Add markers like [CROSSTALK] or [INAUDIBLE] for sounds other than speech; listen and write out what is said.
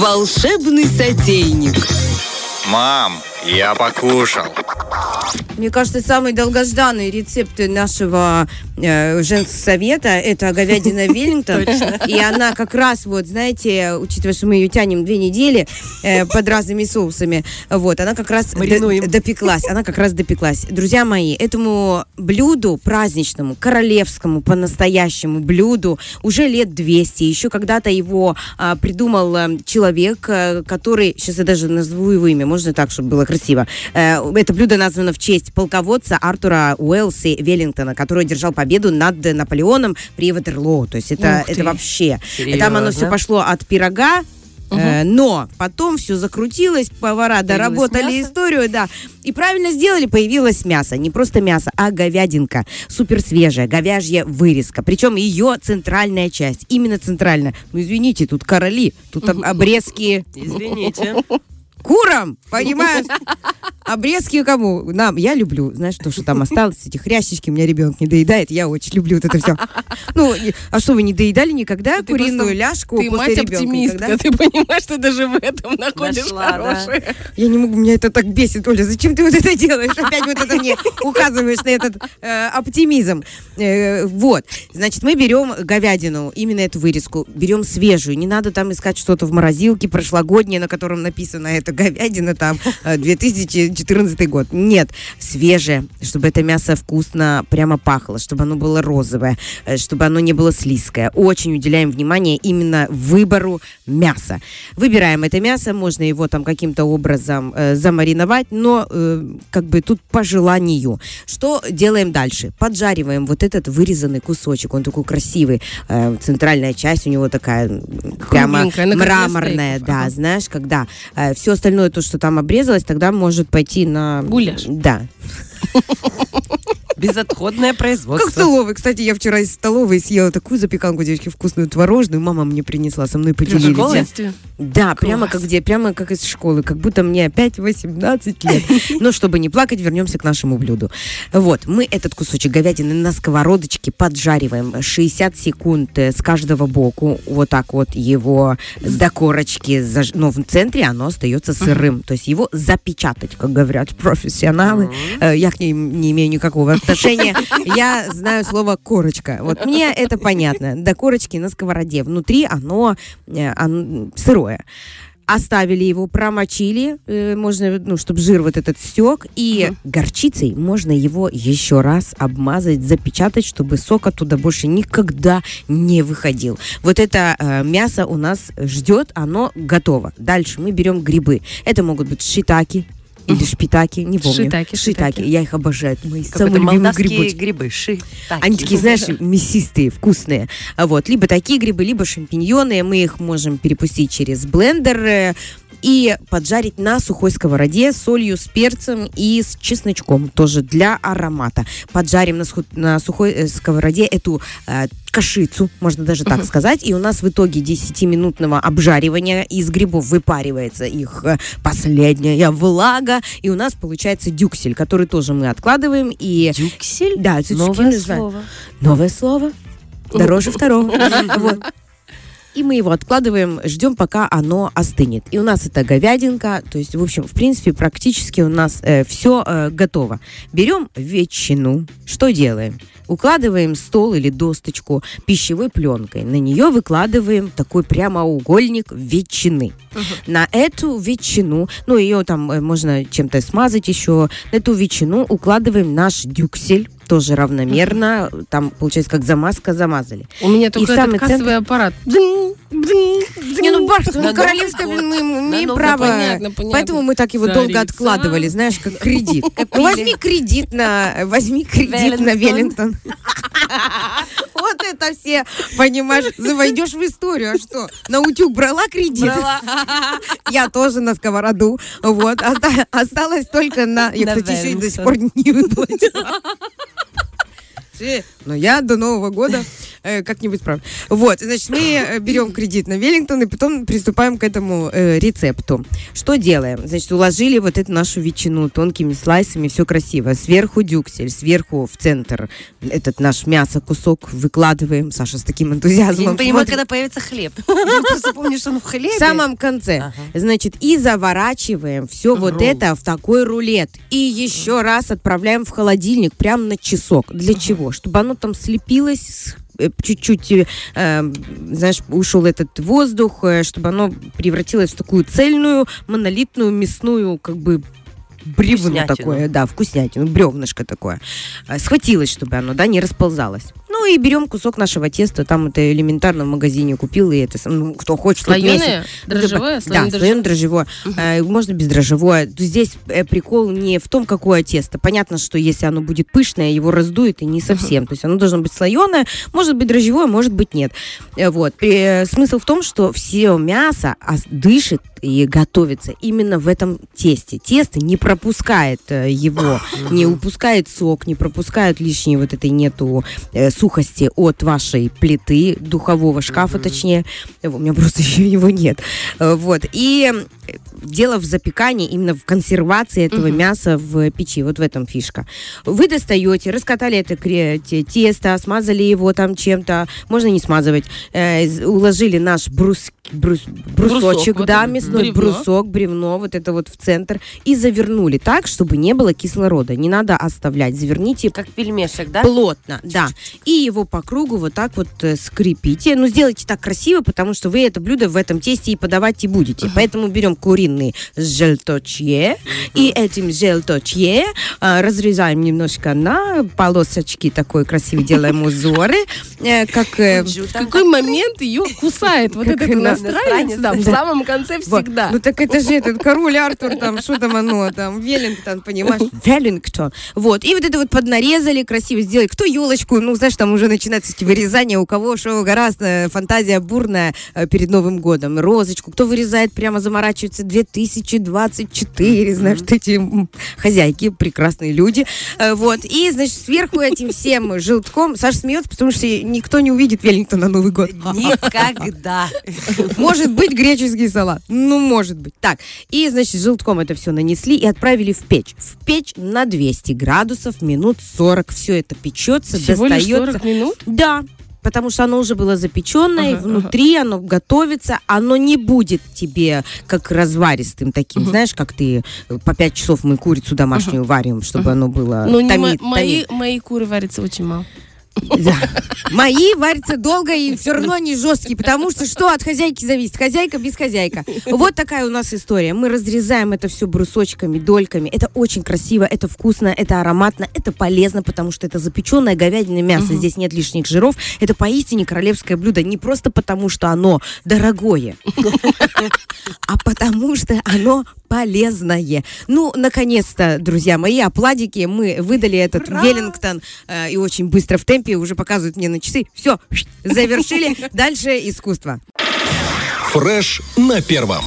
Волшебный сотейник. Мам, я покушал. Мне кажется, самый долгожданный рецепт нашего э, женсовета это говядина [LAUGHS] Веллингтон. И она как раз, вот, знаете, учитывая, что мы ее тянем две недели э, под разными соусами, вот, она как раз допеклась. Она как раз допеклась. Друзья мои, этому блюду праздничному, королевскому, по-настоящему блюду уже лет 200. Еще когда-то его а, придумал э, человек, э, который, сейчас я даже назову его имя, можно так, чтобы было красиво. Э, это блюдо названо в честь полководца Артура Уэлси Веллингтона, который держал победу над Наполеоном при Ватерлоо. То есть это, это вообще... Серьезно? Там оно все пошло от пирога, э, но потом все закрутилось, повара доработали мясо? историю, да. И правильно сделали, появилось мясо. Не просто мясо, а говядинка. Супер свежая, говяжья вырезка. Причем ее центральная часть. Именно центральная. Ну, извините, тут короли, тут об- [LAUGHS] обрезки Извините. курам, понимаешь? [LAUGHS] Обрезки кому? Нам. Я люблю. Знаешь, то, что там осталось, эти хрящички, у меня ребенок не доедает. Я очень люблю вот это все. Ну, а что, вы не доедали никогда ну, куриную ляжку Ты мать оптимистка. Ты понимаешь, что даже в этом находишь хорошее. Я не могу, меня это так бесит, Оля. Зачем ты вот это делаешь? Опять вот это не указываешь на этот э, оптимизм. Э, вот. Значит, мы берем говядину, именно эту вырезку. Берем свежую. Не надо там искать что-то в морозилке прошлогоднее, на котором написано это говядина там э, 2000 14 год. Нет, свежее, чтобы это мясо вкусно прямо пахло, чтобы оно было розовое, э, чтобы оно не было слизкое. Очень уделяем внимание именно выбору мяса. Выбираем это мясо, можно его там каким-то образом э, замариновать, но э, как бы тут по желанию. Что делаем дальше? Поджариваем вот этот вырезанный кусочек, он такой красивый, э, центральная часть у него такая прямо мраморная, да, знаешь, когда э, все остальное то, что там обрезалось, тогда может пойти на Гуляш. Да. [LAUGHS] Безотходное Как производство. столовой. Кстати, я вчера из столовой съела такую запеканку, девочки, вкусную творожную. Мама мне принесла, со мной поделились. детстве. Да, прямо Класс. как где, прямо как из школы, как будто мне опять 18 лет. [LAUGHS] Но чтобы не плакать, вернемся к нашему блюду. Вот, мы этот кусочек говядины на сковородочке поджариваем 60 секунд э, с каждого боку, вот так вот его до корочки, заж- но в центре оно остается сырым, то есть его запечатать, как говорят профессионалы. Э, Я к ним не имею никакого отношения. [LAUGHS] Я знаю слово корочка. Вот мне это понятно. До корочки на сковороде. Внутри оно, э, оно сырое. Оставили его, промочили, э, можно, ну, чтобы жир вот этот стек, и горчицей можно его еще раз обмазать, запечатать, чтобы сок оттуда больше никогда не выходил. Вот это э, мясо у нас ждет, оно готово. Дальше мы берем грибы. Это могут быть шитаки или шпитаки, не помню. Шитаки, шитаки. Я их обожаю. Это мои самые любимые грибочки. грибы. Ши. Они такие, знаешь, мясистые, вкусные. Вот. Либо такие грибы, либо шампиньоны. Мы их можем перепустить через блендер и поджарить на сухой сковороде с солью, с перцем и с чесночком, тоже для аромата. Поджарим на, сху- на сухой э, сковороде эту э, кашицу, можно даже так сказать, и у нас в итоге 10-минутного обжаривания из грибов выпаривается их э, последняя влага, и у нас получается дюксель, который тоже мы откладываем и Дюксель? да, это Новое слово. Новое слово. Дороже [LAUGHS] второго. Вот. И мы его откладываем, ждем, пока оно остынет. И у нас это говядинка, то есть, в общем, в принципе, практически у нас все готово. Берем ветчину, что делаем? Укладываем стол или досточку пищевой пленкой. На нее выкладываем такой прямоугольник ветчины. На эту ветчину, ну, ее там э, можно чем-то смазать еще, на эту ветчину укладываем наш дюксель, тоже равномерно, там, получается, как замазка замазали. У меня только самый этот кассовый аппарат. Не, ну, Баш, ну, королевское, мы имеем право. Поэтому мы так его долго откладывали, знаешь, как кредит. [LAUGHS] Возьми кредит на, возьми кредит на Веллингтон. [LAUGHS] Вот это все, понимаешь, завойдешь в историю. А что, на утюг брала кредит? [LAUGHS] Я тоже на сковороду. Вот, оста- осталось только на... Я, кстати, еще и до сих пор не выплатила. Но я до Нового года как-нибудь справим. Вот, значит, мы э, берем [COUGHS] кредит на Веллингтон и потом приступаем к этому э, рецепту. Что делаем? Значит, уложили вот эту нашу ветчину тонкими слайсами, все красиво. Сверху дюксель, сверху в центр этот наш мясо кусок выкладываем. Саша с таким Я энтузиазмом не понимаю, смотрит. когда появится хлеб. [LAUGHS] Я просто [LAUGHS] помню, что он в хлебе. В самом конце. Ага. Значит, и заворачиваем все вот это в такой рулет. И еще раз отправляем в холодильник прямо на часок. Для чего? Чтобы оно там слепилось э, чуть-чуть, э, э, знаешь, ушел этот воздух, э, чтобы оно превратилось в такую цельную, монолитную, мясную, как бы бревно такое, да, вкуснятину, бревнышко такое. Э, Схватилось, чтобы оно, да, не расползалось. Ну и берем кусок нашего теста, там это элементарно в магазине купил, и это, ну, кто хочет. Слоеное? Дрожжевое? Да, Слоеное слоеное дрожжевое. Э, Можно бездрожжевое. То Здесь э, прикол не в том, какое тесто. Понятно, что если оно будет пышное, его раздует и не совсем. То есть оно должно быть слоеное, может быть дрожжевое, может быть нет. Э, Вот. Э, Смысл в том, что все мясо дышит и готовится именно в этом тесте. Тесто не пропускает э, его, не упускает сок, не пропускает лишней вот этой нету э, сухости от вашей плиты, духового шкафа, точнее. Э, У меня просто [LAUGHS] еще его нет. Э, Вот. И дело в запекании, именно в консервации этого мяса в печи. Вот в этом фишка. Вы достаете, раскатали это тесто, смазали его там чем-то, можно не смазывать, э, уложили наш брус, брус- брусочек, вот да, это мясной бревно. брусок, бревно, вот это вот в центр, и завернули так, чтобы не было кислорода. Не надо оставлять. Заверните Как пельмешек, да? плотно, да. И его по кругу вот так вот э, скрепите. Ну, сделайте так красиво, потому что вы это блюдо в этом тесте и подавать и будете. Поэтому берем куриный желточье, и этим желточье э, разрезаем немножко на полосочки такой красивый, делаем [LAUGHS] узоры, э, как... э, В какой момент ее кусает вот этот иностранец. Да, в [LAUGHS] самом конце всегда. Ну так это же этот король Артур, там, что там оно, там, Веллингтон, понимаешь? [LAUGHS] Веллингтон. Вот, и вот это вот поднарезали, красиво сделали. Кто елочку, ну, знаешь, там уже начинаются эти вырезания, у кого что гораздо, фантазия бурная э, перед Новым годом. Розочку, кто вырезает, прямо заморачивается 2024, знаешь, что эти хозяйки, прекрасные люди. Э, Вот, и, значит, сверху этим всем желтком, Саша смеется, потому что никто не увидит Веллингтон на Новый год. Никогда. Может быть, греческий салат. Ну, может быть. Так, и, значит, желтком это все нанесли и отправили в печь. В печь на 200 градусов, минут 40. Все это печется, Всего лишь достается. 40 минут? Да, потому что оно уже было запеченное, Ага, внутри оно готовится, оно не будет тебе как разваристым таким, знаешь, как ты э, по 5 часов мы курицу домашнюю варим, чтобы оно было Ну, томит- мо- мои, томит. мои куры варятся очень мало. Да. Мои варятся долго и все равно они жесткие, потому что что от хозяйки зависит? Хозяйка без хозяйка. Вот такая у нас история. Мы разрезаем это все брусочками, дольками. Это очень красиво, это вкусно, это ароматно, это полезно, потому что это запеченное говядиное мясо. Здесь нет лишних жиров. Это поистине королевское блюдо. Не просто потому, что оно дорогое, [LAUGHS] а потому что оно полезное. Ну, наконец-то, друзья мои, апладики. Мы выдали этот Веллингтон э, и очень быстро в темпе уже показывают мне на часы. Все, [LAUGHS] завершили. Дальше искусство. Фреш на первом.